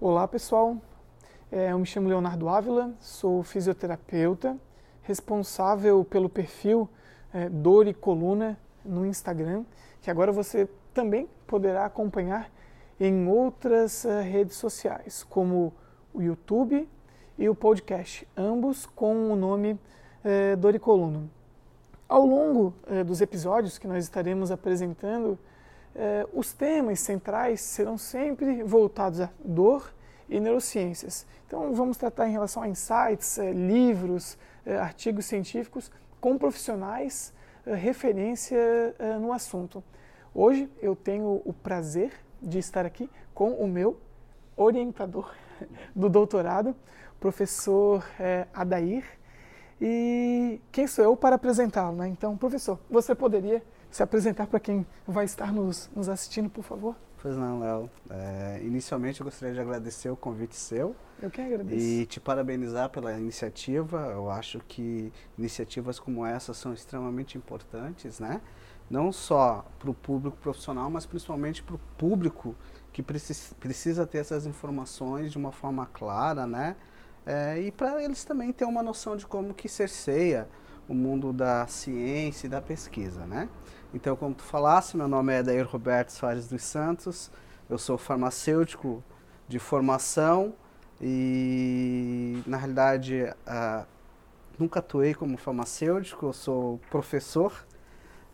Olá pessoal, é, eu me chamo Leonardo Ávila, sou fisioterapeuta, responsável pelo perfil é, Dor e Coluna no Instagram, que agora você também poderá acompanhar em outras uh, redes sociais, como o YouTube e o podcast, ambos com o nome Dor e Coluna. Ao longo dos episódios que nós estaremos apresentando, os temas centrais serão sempre voltados à dor e neurociências. Então, vamos tratar em relação a insights, livros, artigos científicos com profissionais referência no assunto. Hoje eu tenho o prazer de estar aqui com o meu orientador do doutorado, professor é, Adair. E quem sou eu para apresentá-lo? Né? Então, professor, você poderia se apresentar para quem vai estar nos, nos assistindo, por favor? Pois não, Léo. É, inicialmente eu gostaria de agradecer o convite seu. Eu que agradeço. E te parabenizar pela iniciativa. Eu acho que iniciativas como essa são extremamente importantes, né? não só para o público profissional, mas principalmente para o público que precisa, precisa ter essas informações de uma forma clara, né? É, e para eles também ter uma noção de como que cerceia o mundo da ciência e da pesquisa, né? Então, como tu falasse, meu nome é Adair Roberto Soares dos Santos, eu sou farmacêutico de formação e, na realidade, nunca atuei como farmacêutico, eu sou professor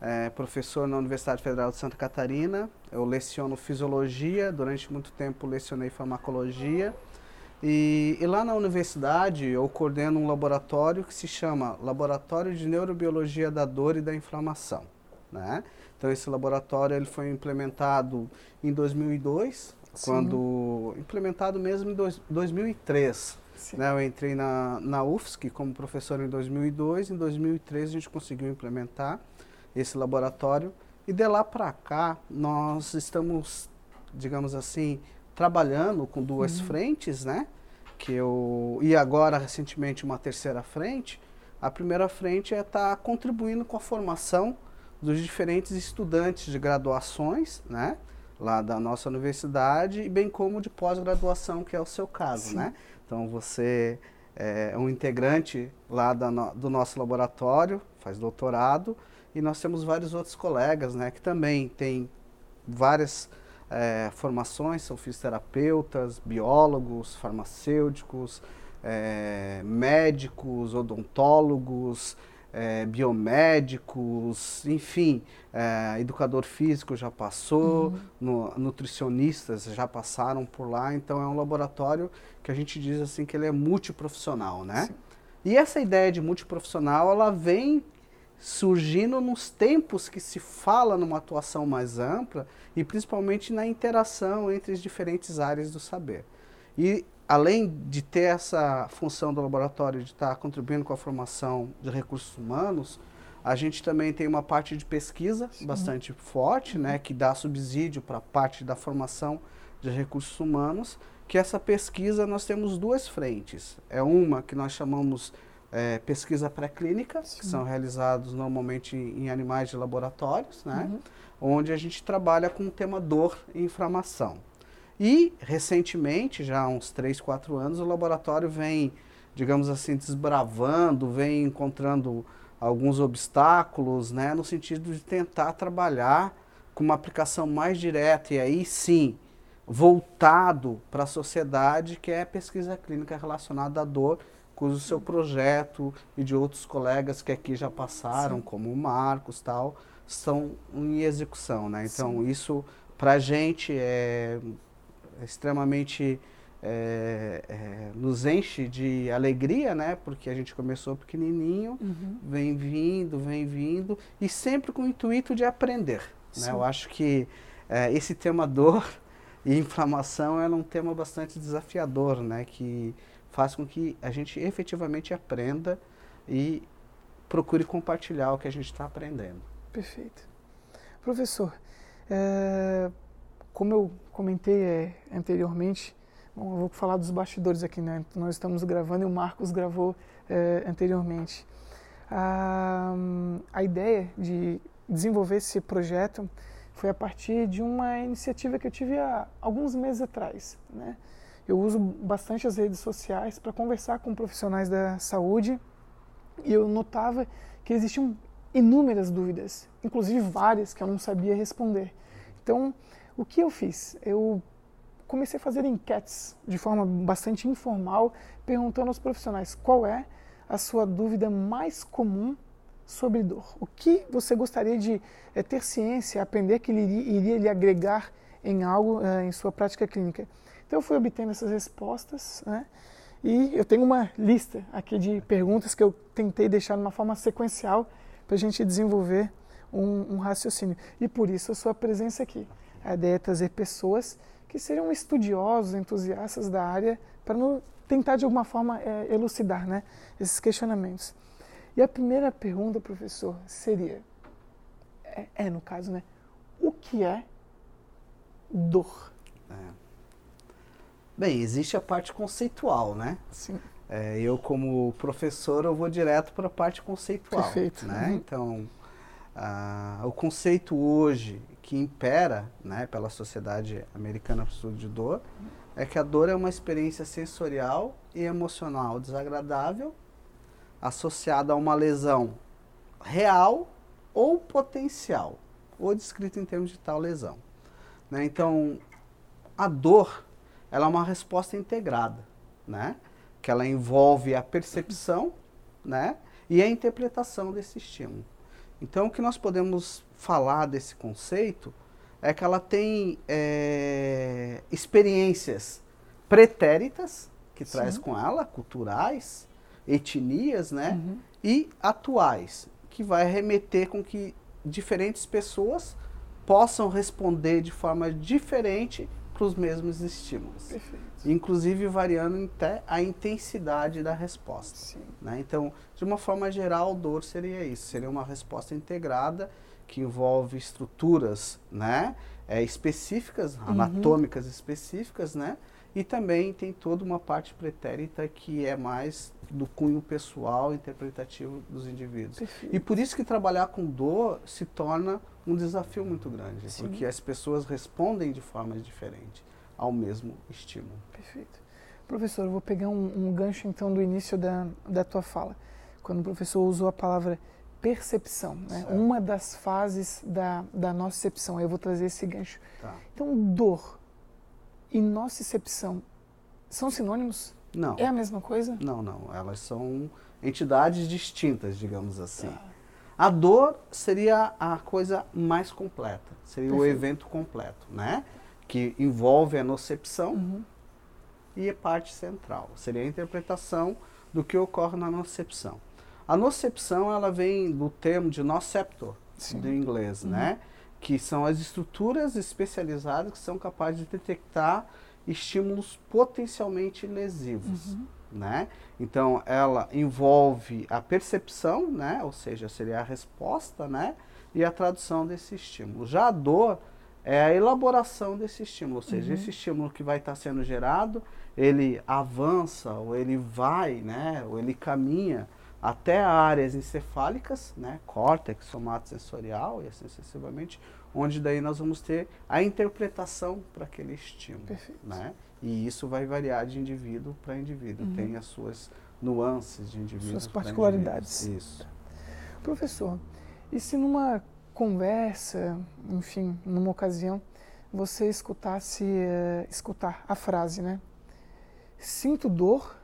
é, professor na Universidade Federal de Santa Catarina. Eu leciono fisiologia, durante muito tempo lecionei farmacologia. E, e, lá na universidade eu coordeno um laboratório que se chama Laboratório de Neurobiologia da Dor e da Inflamação. Né? Então esse laboratório ele foi implementado em 2002, Sim. quando implementado mesmo em dois, 2003. Né? Eu entrei na, na UFSC como professor em 2002, em 2003 a gente conseguiu implementar esse laboratório. E de lá para cá, nós estamos, digamos assim, trabalhando com duas uhum. frentes, né? Que eu, e agora, recentemente, uma terceira frente. A primeira frente é estar tá contribuindo com a formação dos diferentes estudantes de graduações, né? Lá da nossa universidade, e bem como de pós-graduação, que é o seu caso, Sim. né? Então, você é um integrante lá no, do nosso laboratório, faz doutorado, e nós temos vários outros colegas, né, que também têm várias é, formações, são fisioterapeutas, biólogos, farmacêuticos, é, médicos, odontólogos, é, biomédicos, enfim, é, educador físico já passou, uhum. no, nutricionistas já passaram por lá, então é um laboratório que a gente diz assim que ele é multiprofissional, né? Sim. E essa ideia de multiprofissional, ela vem surgindo nos tempos que se fala numa atuação mais ampla e principalmente na interação entre as diferentes áreas do saber. E além de ter essa função do laboratório de estar contribuindo com a formação de recursos humanos, a gente também tem uma parte de pesquisa Sim. bastante forte, né, que dá subsídio para a parte da formação de recursos humanos, que essa pesquisa nós temos duas frentes. É uma que nós chamamos é, pesquisa pré-clínica, que são realizados normalmente em, animais de laboratórios, né? Uhum. onde a gente trabalha com o tema dor e inflamação. E, recentemente, já há uns 3, 4 anos, o laboratório vem, digamos assim, desbravando, vem encontrando alguns obstáculos, né, no sentido de tentar trabalhar com uma aplicação mais direta e aí sim voltado para a sociedade, que é a pesquisa clínica relacionada à dor cujo seu projeto e de outros colegas que aqui já passaram, Sim. como o Marcos tal, estão em execução, né? Então Sim. isso para a gente é extremamente é, é, nos enche de alegria, né? Porque a gente começou pequenininho, uhum. vem vindo, vem vindo e sempre com o intuito de aprender. Né? Eu acho que é, esse tema dor e inflamação é um tema bastante desafiador, né? Que faz com que a gente efetivamente aprenda e procure compartilhar o que a gente está aprendendo. Perfeito. Professor, é, como eu comentei é, anteriormente, bom, eu vou falar dos bastidores aqui, né? Nós estamos gravando e o Marcos gravou é, anteriormente. A, a ideia de desenvolver esse projeto foi a partir de uma iniciativa que eu tive há alguns meses atrás, né? Eu uso bastante as redes sociais para conversar com profissionais da saúde e eu notava que existiam inúmeras dúvidas, inclusive várias que eu não sabia responder. Então, o que eu fiz? Eu comecei a fazer enquetes de forma bastante informal, perguntando aos profissionais qual é a sua dúvida mais comum sobre dor. O que você gostaria de é, ter ciência, aprender que iria, iria lhe agregar em algo é, em sua prática clínica? Então eu fui obtendo essas respostas, né? E eu tenho uma lista aqui de perguntas que eu tentei deixar de uma forma sequencial para a gente desenvolver um, um, raciocínio. E por isso a sua presença aqui. A ideia é trazer pessoas que sejam estudiosos, entusiastas da área, para tentar de alguma forma é, elucidar né, esses questionamentos. E a primeira pergunta, professor, seria: é, é no caso, né? O que é dor? Bem, existe a parte conceitual, né? Sim. É, eu, como professor, eu vou direto para a parte conceitual. Perfeito. Né? Uhum. Então, ah, o conceito hoje que impera né, pela Sociedade Americana para o Estudo de Dor é que a dor é uma experiência sensorial e emocional desagradável associada a uma lesão real ou potencial, ou descrita em termos de tal lesão. Né? Então, a dor ela é uma resposta integrada, né? que ela envolve a percepção né? e a interpretação desse estímulo. Então, o que nós podemos falar desse conceito é que ela tem é, experiências pretéritas, que Sim. traz com ela, culturais, etnias, né? Uhum. E atuais, que vai remeter com que diferentes pessoas possam responder de forma diferente para os mesmos estímulos. Perfeito. Inclusive variando até a intensidade da resposta. Né? Então, de uma forma geral, dor seria isso. Seria uma resposta integrada que envolve estruturas né? É, específicas, uhum. anatômicas específicas, né? E também tem toda uma parte pretérita que é mais do cunho pessoal interpretativo dos indivíduos. Perfeito. E por isso que trabalhar com dor se torna um desafio muito grande, Sim. porque as pessoas respondem de formas diferentes ao mesmo estímulo. Perfeito. Professor, eu vou pegar um, um gancho então do início da, da tua fala, quando o professor usou a palavra percepção, né? uma das fases da, da nocicepção. Eu vou trazer esse gancho. Tá. Então, dor e nocicepção são sinônimos? Não. É a mesma coisa? Não, não. Elas são entidades distintas, digamos assim. Tá. A dor seria a coisa mais completa, seria Perfeito. o evento completo, né? Que envolve a nocepção uhum. e a parte central. Seria a interpretação do que ocorre na nocepção. A nocepção, ela vem do termo de noceptor, Sim. do inglês, uhum. né? Que são as estruturas especializadas que são capazes de detectar estímulos potencialmente lesivos. Uhum. Né? Então, ela envolve a percepção, né? ou seja, seria a resposta, né? e a tradução desse estímulo. Já a dor é a elaboração desse estímulo, ou seja, uhum. esse estímulo que vai estar sendo gerado, ele avança, ou ele vai, né? ou ele caminha até áreas encefálicas, né? córtex, somatosensorial e assim sucessivamente, onde daí nós vamos ter a interpretação para aquele estímulo. Perfeito. Né? E isso vai variar de indivíduo para indivíduo, uhum. tem as suas nuances de indivíduo. Suas particularidades. Isso. Professor, e se numa conversa, enfim, numa ocasião, você escutasse, uh, escutar a frase, né? Sinto dor,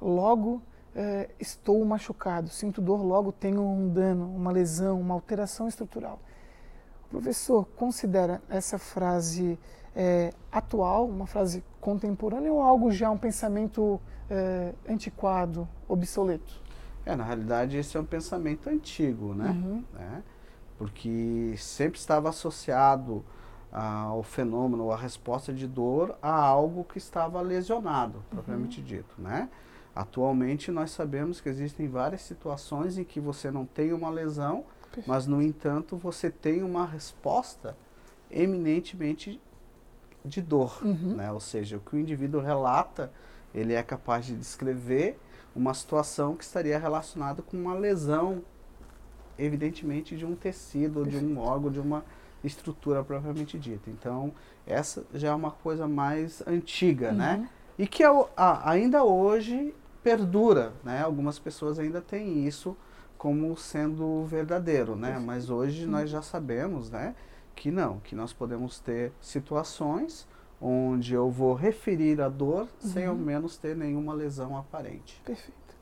logo uh, estou machucado. Sinto dor, logo tenho um dano, uma lesão, uma alteração estrutural. Professor, considera essa frase é, atual, uma frase contemporânea ou algo já um pensamento é, antiquado, obsoleto? É, na realidade esse é um pensamento antigo, né? Uhum. É, porque sempre estava associado ao fenômeno, à resposta de dor a algo que estava lesionado, propriamente uhum. dito, né? Atualmente nós sabemos que existem várias situações em que você não tem uma lesão, mas, no entanto, você tem uma resposta eminentemente de dor. Uhum. Né? Ou seja, o que o indivíduo relata, ele é capaz de descrever uma situação que estaria relacionada com uma lesão, evidentemente, de um tecido, Perfeito. de um órgão, de uma estrutura propriamente dita. Então, essa já é uma coisa mais antiga, né? uhum. né? E que ainda hoje perdura, né? Algumas pessoas ainda têm isso como sendo verdadeiro, né? Mas hoje nós já sabemos, né? Que não, que nós podemos ter situações onde eu vou referir a dor uhum. sem ao menos ter nenhuma lesão aparente. Perfeito.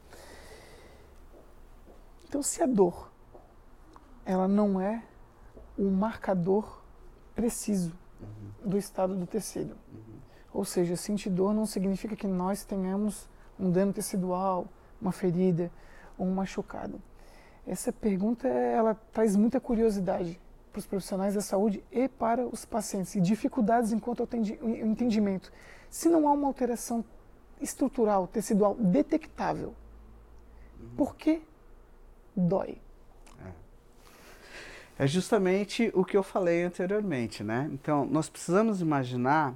Então, se a dor ela não é um marcador preciso uhum. do estado do tecido, uhum. ou seja, sentir dor não significa que nós tenhamos um dano tecidual, uma ferida ou um machucado. Essa pergunta ela traz muita curiosidade para os profissionais da saúde e para os pacientes, e dificuldades enquanto ao entendimento. Se não há uma alteração estrutural, tecidual detectável, por que dói? É. é justamente o que eu falei anteriormente, né? Então, nós precisamos imaginar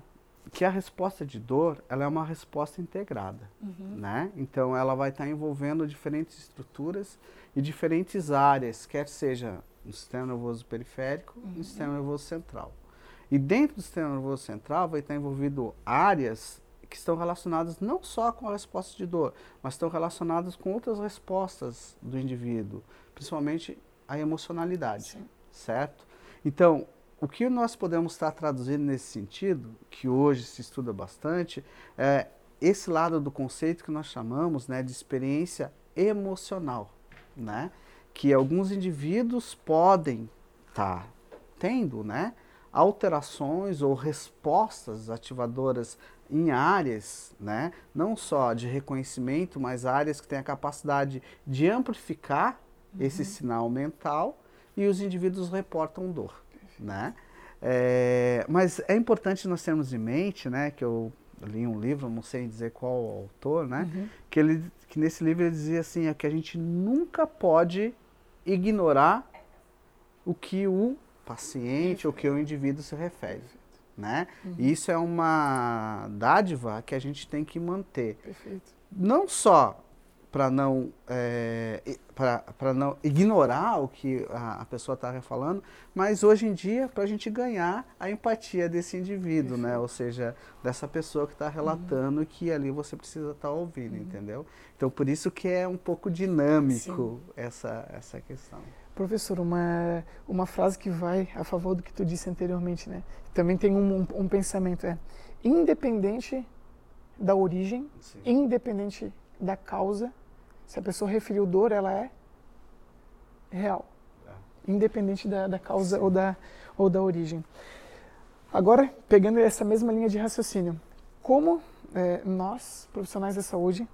que a resposta de dor ela é uma resposta integrada, uhum. né? Então ela vai estar envolvendo diferentes estruturas e diferentes áreas, quer seja no sistema nervoso periférico uhum. e no sistema nervoso central. E dentro do sistema nervoso central vai estar envolvido áreas que estão relacionadas não só com a resposta de dor, mas estão relacionadas com outras respostas do indivíduo, principalmente a emocionalidade, Sim. certo? Então, o que nós podemos estar traduzindo nesse sentido, que hoje se estuda bastante, é esse lado do conceito que nós chamamos né, de experiência emocional, né? que alguns indivíduos podem estar tá tendo né, alterações ou respostas ativadoras em áreas, né, não só de reconhecimento, mas áreas que têm a capacidade de amplificar uhum. esse sinal mental e os indivíduos reportam dor né? É, mas é importante nós termos em mente, né, que eu li um livro, não sei dizer qual o autor, né, uhum. que, ele, que nesse livro ele dizia assim, é que a gente nunca pode ignorar o que o paciente ou que o indivíduo se refere, né? Uhum. E isso é uma dádiva que a gente tem que manter. Perfeito. Não só para não, é, para não ignorar o que a, a pessoa está falando, mas hoje em dia para a gente ganhar a empatia desse indivíduo, né? Ou seja, dessa pessoa que está relatando uhum. que ali você precisa estar tá ouvindo, uhum. entendeu? Então por isso que é um pouco dinâmico essa, essa questão. Professor, uma, uma frase que vai a favor do que tu disse anteriormente, né? Também tem um, um, um pensamento, é independente da origem, Sim. independente da causa, se a pessoa referiu dor, ela é real, é. independente da, da causa ou da, ou da origem. Agora, pegando essa mesma linha de raciocínio, como é, nós, profissionais da saúde,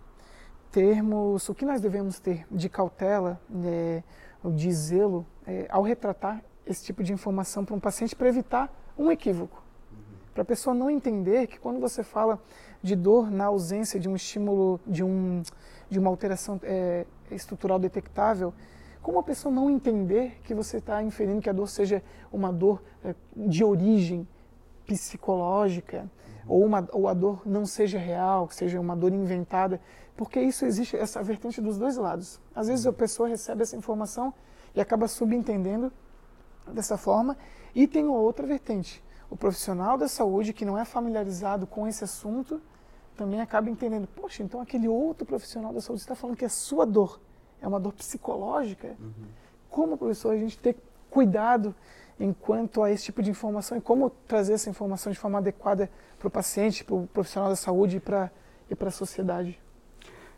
termos, o que nós devemos ter de cautela, é, de zelo, é, ao retratar esse tipo de informação para um paciente para evitar um equívoco. Uhum. Para a pessoa não entender que quando você fala de dor na ausência de um estímulo, de um de uma alteração é, estrutural detectável, como a pessoa não entender que você está inferindo que a dor seja uma dor é, de origem psicológica, ou, uma, ou a dor não seja real, seja uma dor inventada, porque isso existe, essa vertente dos dois lados. Às vezes a pessoa recebe essa informação e acaba subentendendo dessa forma, e tem outra vertente. O profissional da saúde que não é familiarizado com esse assunto, também acaba entendendo, poxa, então aquele outro profissional da saúde está falando que a sua dor é uma dor psicológica. Uhum. Como professor a gente ter cuidado enquanto a esse tipo de informação e como trazer essa informação de forma adequada para o paciente, para o profissional da saúde e para e para a sociedade?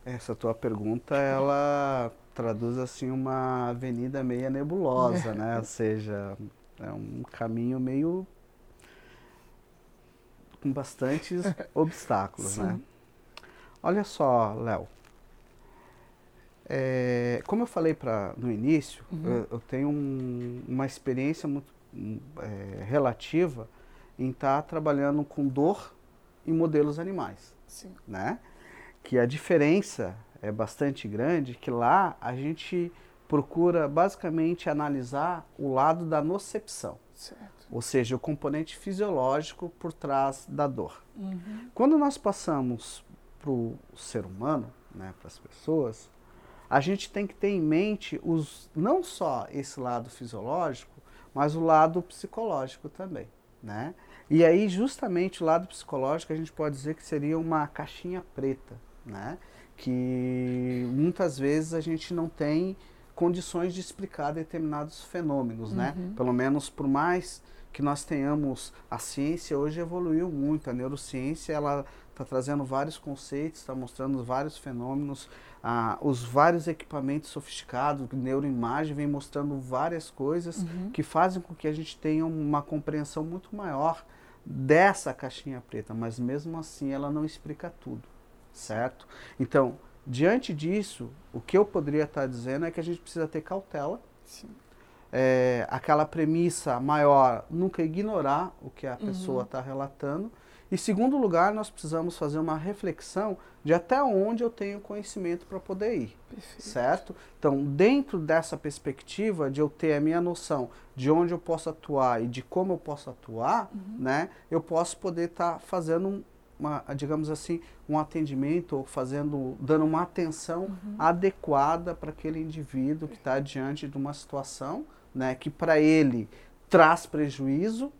Essa tua pergunta, ela traduz assim uma avenida meia nebulosa, é. né? Ou seja, é um caminho meio com bastantes obstáculos, né? Olha só, Léo. É, como eu falei pra, no início, uhum. eu, eu, tenho um, uma experiência muito é, relativa em estar tá trabalhando com dor em modelos animais, Sim. né? Que a diferença é bastante grande, que lá a gente procura basicamente analisar o lado da nocepção. Certo ou seja, o componente fisiológico por trás da dor. Uhum. Quando nós passamos para o ser humano, né, para as pessoas, a gente tem que ter em mente os, não só esse lado fisiológico, mas o lado psicológico também. Né? E aí, justamente, o lado psicológico, a gente pode dizer que seria uma caixinha preta, né? Que muitas vezes a gente não tem condições de explicar determinados fenômenos, né? Uhum. Pelo menos por mais que nós tenhamos a ciência hoje evoluiu muito, a neurociência ela está trazendo vários conceitos, está mostrando vários fenômenos, ah, os vários equipamentos sofisticados, neuroimagem vem mostrando várias coisas Uhum. que fazem com que a gente tenha uma compreensão muito maior dessa caixinha preta, mas mesmo assim ela não explica tudo, certo? Então, diante disso, o que eu poderia estar dizendo é que a gente precisa ter cautela, é, aquela premissa maior, nunca ignorar o que a Uhum. pessoa está relatando. E segundo lugar, nós precisamos fazer uma reflexão de até onde eu tenho conhecimento para poder ir, Perfeito. certo? Então, dentro dessa perspectiva de eu ter a minha noção de onde eu posso atuar e de como eu posso atuar, né, eu posso poder estar fazendo um- uma, digamos assim, um atendimento ou fazendo, dando uma atenção adequada para aquele indivíduo que está diante de uma situação, né, que para ele traz prejuízo,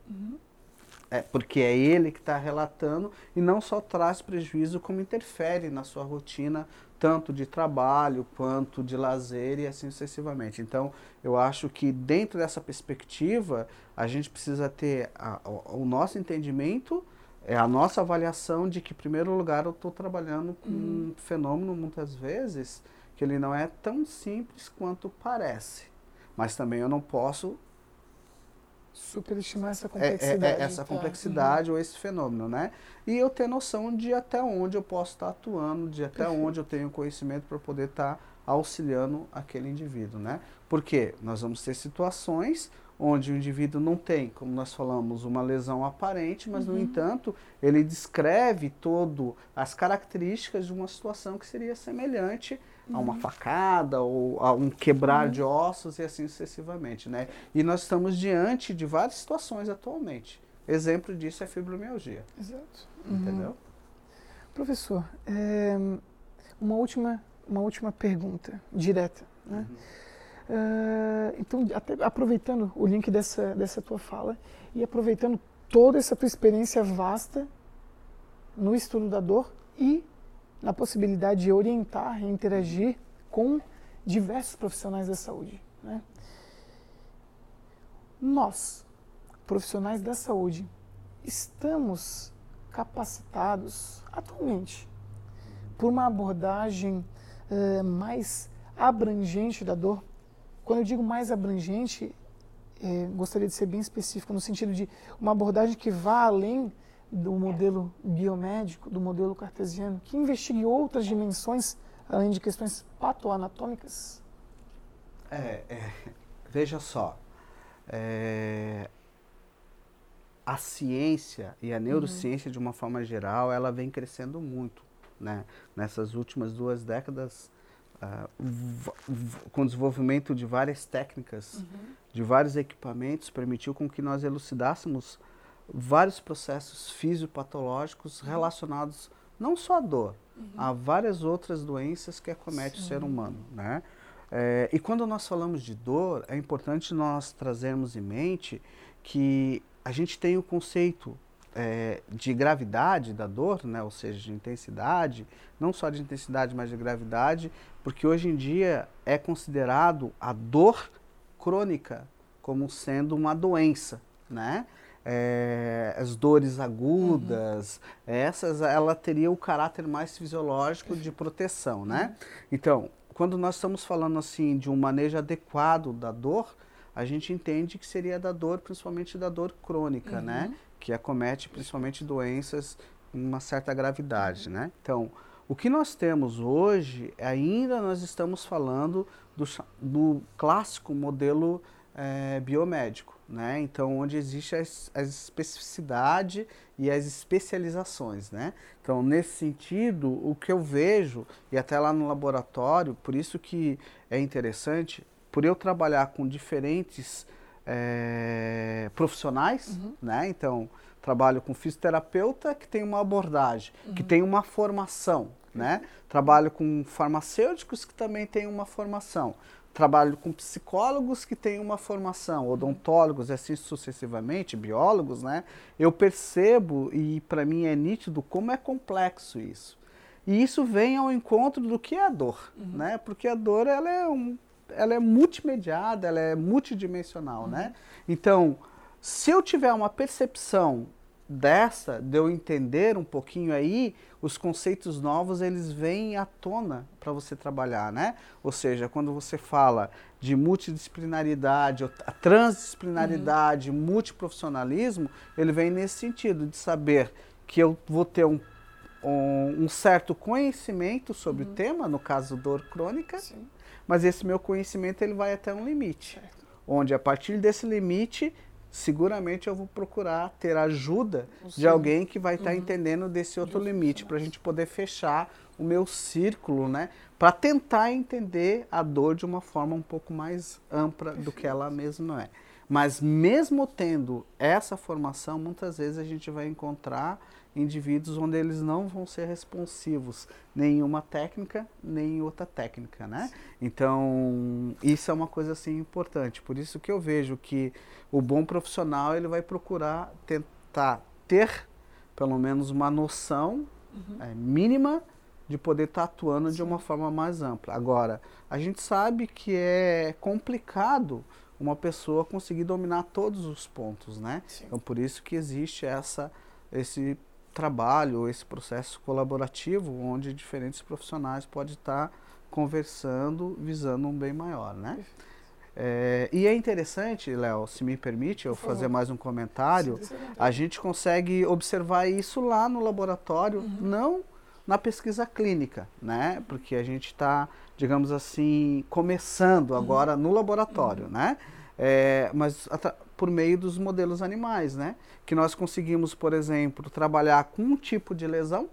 é, porque é ele que está relatando, e não só traz prejuízo, como interfere na sua rotina, tanto de trabalho quanto de lazer e assim sucessivamente. Então, eu acho que dentro dessa perspectiva, a gente precisa ter a- o, o nosso entendimento, é a nossa avaliação de que, em primeiro lugar, eu estou trabalhando com um fenômeno, muitas vezes, que ele não é tão simples quanto parece. Mas também eu não posso Superestimar essa é, é, complexidade. é, essa tá? complexidade ou esse fenômeno, né? E eu ter noção de até onde eu posso estar atuando, de até Perfeito. onde eu tenho conhecimento para poder estar auxiliando aquele indivíduo, né? Porque nós vamos ter situações onde o indivíduo não tem, como nós falamos, uma lesão aparente, mas no Uhum. entanto ele descreve todo as características de uma situação que seria semelhante a Uhum. uma facada ou a um quebrar de ossos e assim sucessivamente, né? E nós estamos diante de várias situações atualmente. Exemplo disso é fibromialgia, Exato. entendeu? Uhum. Professor, é, uma, última, uma última pergunta, direta. Né? Uhum. Ah, então, até aproveitando o link dessa, dessa tua fala e aproveitando toda essa tua experiência vasta no estudo da dor e na possibilidade de orientar e interagir com diversos profissionais da saúde. Né? Nós, profissionais da saúde, estamos capacitados atualmente por uma abordagem eh, mais abrangente da dor. Quando eu digo mais abrangente, eh, gostaria de ser bem específico, no sentido de uma abordagem que vá além do modelo biomédico, do modelo cartesiano, que investigue outras dimensões além de questões patoanatômicas. É, é, veja só, é, a ciência e a neurociência de uma forma geral, ela vem crescendo muito, né? Nessas últimas duas décadas, ah, com o desenvolvimento de várias técnicas, de vários equipamentos, permitiu com que nós elucidássemos vários processos fisiopatológicos relacionados não só à dor, a várias outras doenças que acomete o ser humano, né? É, e quando nós falamos de dor, é importante nós trazermos em mente que a gente tem o conceito é, de gravidade da dor, né? ou seja, de intensidade, não só de intensidade, mas de gravidade, porque hoje em dia é considerado a dor crônica como sendo uma doença, né? É, as dores agudas, essas, ela teria o caráter mais fisiológico de proteção, né? Então, quando nós estamos falando assim de um manejo adequado da dor, a gente entende que seria da dor, principalmente da dor crônica, né? Que acomete principalmente doenças com uma certa gravidade, né? Então, o que nós temos hoje, ainda nós estamos falando do, do clássico modelo eh, biomédico, né? Então, onde existe a, es- a especificidade e as especializações, né? Então, nesse sentido, o que eu vejo, e até lá no laboratório, por isso que é interessante, por eu trabalhar com diferentes eh, profissionais, né? Então, trabalho com fisioterapeuta que tem uma abordagem, que tem uma formação, né? Trabalho com farmacêuticos que também tem uma formação. trabalho com psicólogos que têm uma formação, odontólogos, assim sucessivamente, biólogos, né? Eu percebo e para mim é nítido como é complexo isso. E isso vem ao encontro do que é a dor, uhum. né? Porque a dor ela é um, ela é multimediada, ela é multidimensional, né? uhum. né? Então, se eu tiver uma percepção dessa, de eu entender um pouquinho aí, os conceitos novos eles vêm à tona para você trabalhar, né? Ou seja, quando você fala de multidisciplinaridade, transdisciplinaridade, uhum. multiprofissionalismo, ele vem nesse sentido de saber que eu vou ter um, um, um certo conhecimento sobre uhum. o tema, no caso dor crônica, Sim. mas esse meu conhecimento ele vai até um limite, certo. onde a partir desse limite seguramente eu vou procurar ter ajuda de alguém que vai estar tá uhum. entendendo desse outro Justo. limite, para a gente poder fechar o meu círculo, né? Para tentar entender a dor de uma forma um pouco mais ampla do que ela mesma é. Mas mesmo tendo essa formação, muitas vezes a gente vai encontrar indivíduos onde eles não vão ser responsivos nem em uma técnica nem em outra técnica, né? Então isso é uma coisa assim importante. Por isso que eu vejo que o bom profissional ele vai procurar tentar ter pelo menos uma noção uhum. é, mínima de poder estar tá atuando Sim. de uma forma mais ampla. Agora a gente sabe que é complicado uma pessoa conseguir dominar todos os pontos, né? Sim. Então por isso que existe essa esse trabalho, esse processo colaborativo, onde diferentes profissionais podem estar conversando, visando um bem maior, né? É, e é interessante, Léo, se me permite eu fazer mais um comentário, a gente consegue observar isso lá no laboratório, uhum. não na pesquisa clínica, né? Porque a gente está, digamos assim, começando uhum. agora no laboratório, uhum. né? É, mas por meio dos modelos animais, né? Que nós conseguimos, por exemplo, trabalhar com um tipo de lesão,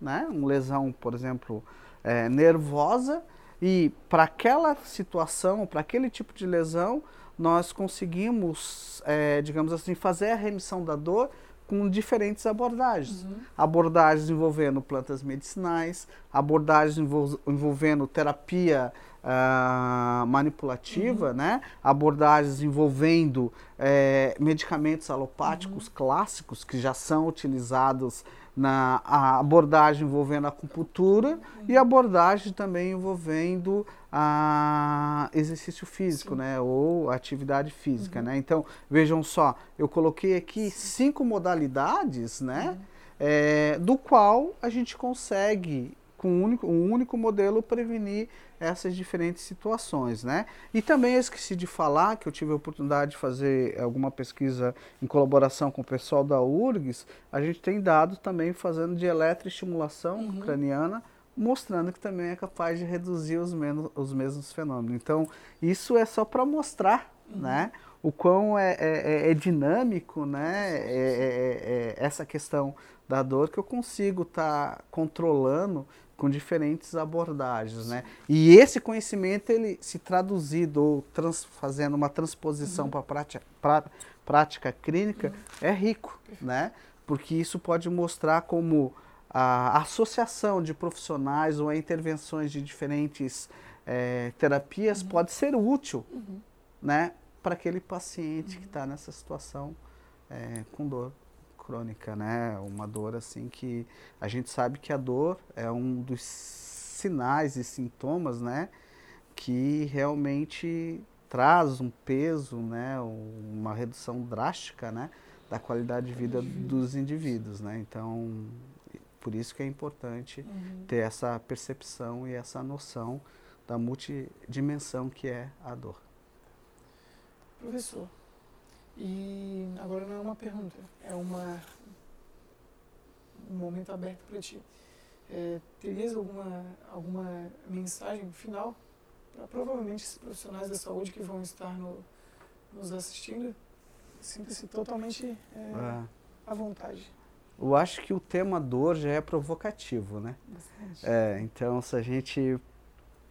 né? Uma lesão, por exemplo, é, nervosa, e para aquela situação, para aquele tipo de lesão, nós conseguimos, é, digamos assim, fazer a remissão da dor com diferentes abordagens. Uhum. Abordagens envolvendo plantas medicinais, abordagens envolvendo terapia uh, manipulativa, uhum. né? abordagens envolvendo é, medicamentos alopáticos uhum. clássicos que já são utilizados na abordagem envolvendo a acupuntura uhum. e abordagem também envolvendo a exercício físico, Sim. né, ou atividade física, uhum. né. Então vejam só, eu coloquei aqui cinco modalidades, né, é, do qual a gente consegue com um único, um único modelo prevenir essas diferentes situações, né? E também eu esqueci de falar que eu tive a oportunidade de fazer alguma pesquisa em colaboração com o pessoal da URGS, a gente tem dados também fazendo de eletroestimulação uhum. craniana, mostrando que também é capaz de reduzir os, menos, os mesmos fenômenos. Então, isso é só para mostrar, uhum. né? O quão é, é, é, é dinâmico, né? É, é, é, essa questão da dor que eu consigo estar tá controlando com diferentes abordagens, né? E esse conhecimento ele se traduzido ou trans, fazendo uma transposição uhum. para prática, pra, prática clínica uhum. é rico, né? Porque isso pode mostrar como a associação de profissionais ou intervenções de diferentes é, terapias uhum. pode ser útil, uhum. né? Para aquele paciente que está nessa situação é, com dor crônica, né? Uma dor assim que a gente sabe que a dor é um dos sinais e sintomas, né? Que realmente traz um peso, né? Uma redução drástica, né? Da qualidade de vida dos indivíduos, né? Então, por isso que é importante uhum. ter essa percepção e essa noção da multidimensão que é a dor. Professor, e agora não é uma pergunta, é uma, um momento aberto para ti. É, terias alguma, alguma mensagem final para provavelmente esses profissionais da saúde que vão estar no, nos assistindo? Sinta-se totalmente é, é. à vontade. Eu acho que o tema dor já é provocativo, né? É, então, se a gente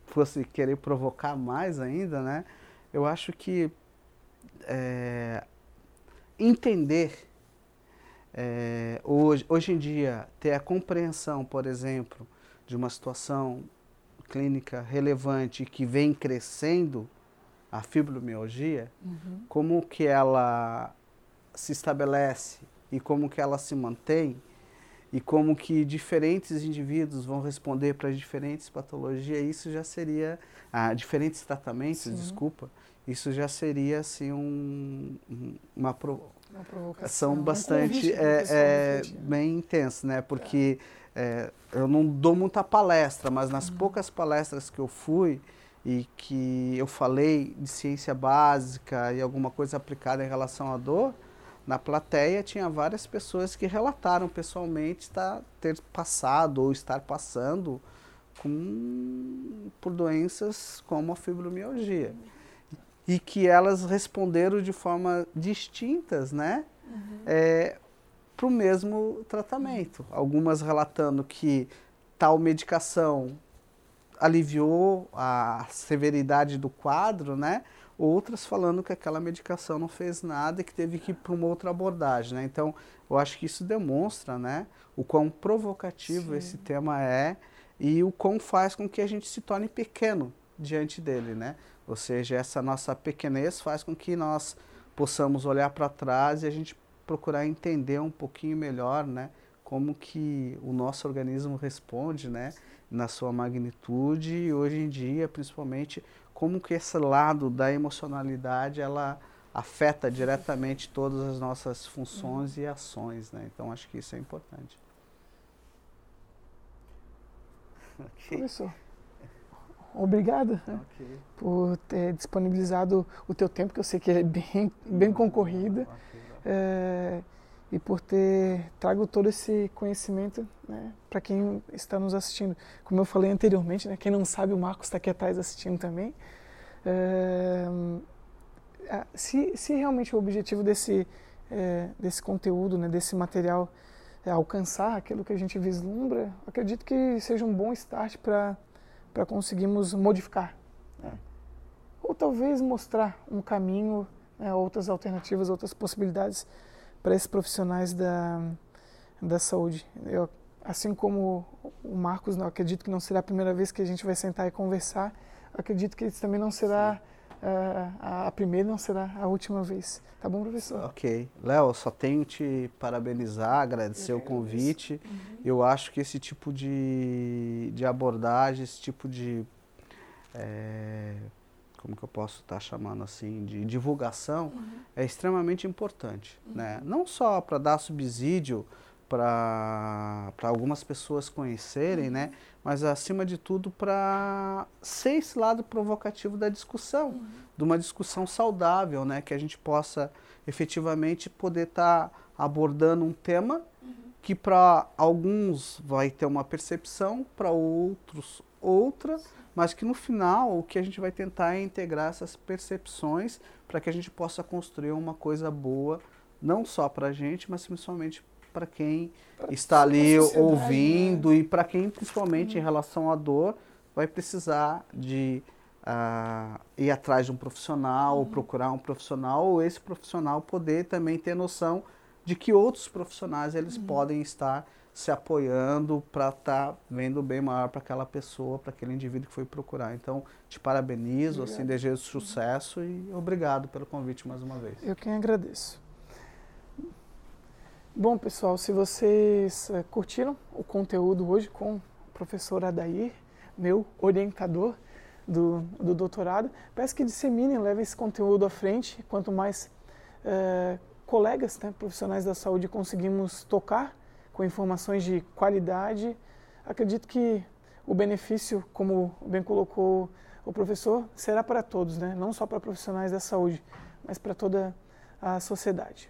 fosse querer provocar mais ainda, né? Eu acho que é, entender é, hoje, hoje em dia, ter a compreensão, por exemplo, de uma situação clínica relevante que vem crescendo, a fibromialgia, uhum. como que ela se estabelece e como que ela se mantém e como que diferentes indivíduos vão responder para diferentes patologias, isso já seria, ah, diferentes tratamentos, Sim. desculpa, isso já seria assim um, uma, pro, uma provocação bastante um é, é, bem intensa, né? Porque é, eu não dou muita palestra, mas nas uhum. poucas palestras que eu fui e que eu falei de ciência básica e alguma coisa aplicada em relação à dor, na plateia tinha várias pessoas que relataram pessoalmente estar, ter passado ou estar passando com, por doenças como a fibromialgia. E que elas responderam de forma distintas, né? Uhum. É, para o mesmo tratamento. Algumas relatando que tal medicação aliviou a severidade do quadro, né? outras falando que aquela medicação não fez nada e que teve que ir para uma outra abordagem, né? Então, eu acho que isso demonstra, né, o quão provocativo Sim. esse tema é e o quão faz com que a gente se torne pequeno diante dele, né? Ou seja, essa nossa pequenez faz com que nós possamos olhar para trás e a gente procurar entender um pouquinho melhor, né, como que o nosso organismo responde, né, na sua magnitude e hoje em dia, principalmente, como que esse lado da emocionalidade ela afeta diretamente todas as nossas funções e ações, né? Então acho que isso é importante. okay. Professor, obrigado okay. por ter disponibilizado o teu tempo, que eu sei que é bem, bem concorrido, okay, é, e por ter trago todo esse conhecimento né, para quem está nos assistindo. Como eu falei anteriormente, né, quem não sabe, o Marcos está aqui atrás assistindo também. É, se, se realmente o objetivo desse, é, desse conteúdo, né, desse material é alcançar aquilo que a gente vislumbra, acredito que seja um bom start para conseguirmos modificar. Né? Ou talvez mostrar um caminho, né, outras alternativas, outras possibilidades para esses profissionais da, da saúde. Eu, assim como o Marcos, não acredito que não será a primeira vez que a gente vai sentar e conversar. Acredito que isso também não será uh, a primeira, não será a última vez. Tá bom, professor? Ok. Léo, só tenho te parabenizar, agradecer o convite. Uhum. Eu acho que esse tipo de, de abordagem, esse tipo de. É, como que eu posso estar tá chamando assim, de divulgação, uhum. é extremamente importante. Uhum. Né? Não só para dar subsídio para algumas pessoas conhecerem, uhum. né? mas acima de tudo para ser esse lado provocativo da discussão, uhum. de uma discussão saudável, né? que a gente possa efetivamente poder estar tá abordando um tema uhum. que para alguns vai ter uma percepção, para outros outra, mas que no final o que a gente vai tentar é integrar essas percepções para que a gente possa construir uma coisa boa, não só para a gente, mas principalmente para quem pra está ali ouvindo né? e para quem, principalmente em relação à dor, vai precisar de uh, ir atrás de um profissional, uhum. ou procurar um profissional, ou esse profissional poder também ter noção de que outros profissionais eles uhum. podem estar se apoiando para estar tá vendo o bem maior para aquela pessoa, para aquele indivíduo que foi procurar. Então, te parabenizo, assim, desejo sucesso e obrigado pelo convite mais uma vez. Eu quem agradeço. Bom, pessoal, se vocês é, curtiram o conteúdo hoje com o professor Adair, meu orientador do, do doutorado, peço que disseminem, levem esse conteúdo à frente. Quanto mais é, colegas, né, profissionais da saúde, conseguimos tocar com informações de qualidade, acredito que o benefício, como bem colocou o professor, será para todos, né? não só para profissionais da saúde, mas para toda a sociedade.